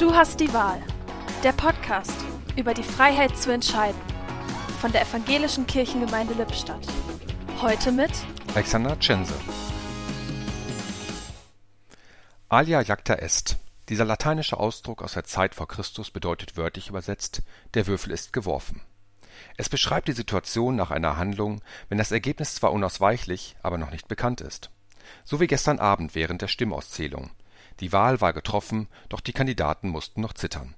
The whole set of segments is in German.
Du hast die Wahl. Der Podcast über die Freiheit zu entscheiden. Von der Evangelischen Kirchengemeinde Lippstadt. Heute mit Alexander Cense. Alia jacta est. Dieser lateinische Ausdruck aus der Zeit vor Christus bedeutet wörtlich übersetzt, der Würfel ist geworfen. Es beschreibt die Situation nach einer Handlung, wenn das Ergebnis zwar unausweichlich, aber noch nicht bekannt ist. So wie gestern Abend während der Stimmauszählung. Die Wahl war getroffen, doch die Kandidaten mussten noch zittern.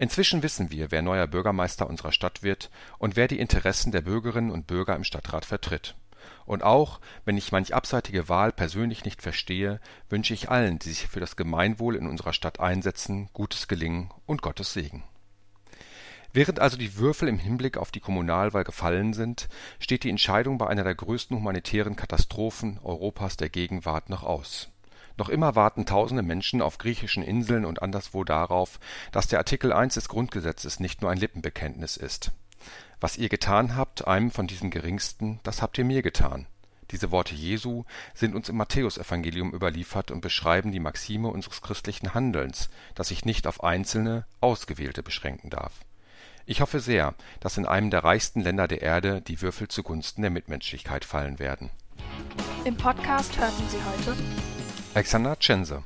Inzwischen wissen wir, wer neuer Bürgermeister unserer Stadt wird und wer die Interessen der Bürgerinnen und Bürger im Stadtrat vertritt. Und auch, wenn ich manch abseitige Wahl persönlich nicht verstehe, wünsche ich allen, die sich für das Gemeinwohl in unserer Stadt einsetzen, gutes Gelingen und Gottes Segen. Während also die Würfel im Hinblick auf die Kommunalwahl gefallen sind, steht die Entscheidung bei einer der größten humanitären Katastrophen Europas der Gegenwart noch aus noch immer warten tausende Menschen auf griechischen Inseln und anderswo darauf, dass der Artikel 1 des Grundgesetzes nicht nur ein Lippenbekenntnis ist. Was ihr getan habt, einem von diesen Geringsten, das habt ihr mir getan. Diese Worte Jesu sind uns im Matthäusevangelium überliefert und beschreiben die Maxime unseres christlichen Handelns, das sich nicht auf Einzelne, Ausgewählte beschränken darf. Ich hoffe sehr, dass in einem der reichsten Länder der Erde die Würfel zugunsten der Mitmenschlichkeit fallen werden. Im Podcast hörten Sie heute Alexander Cense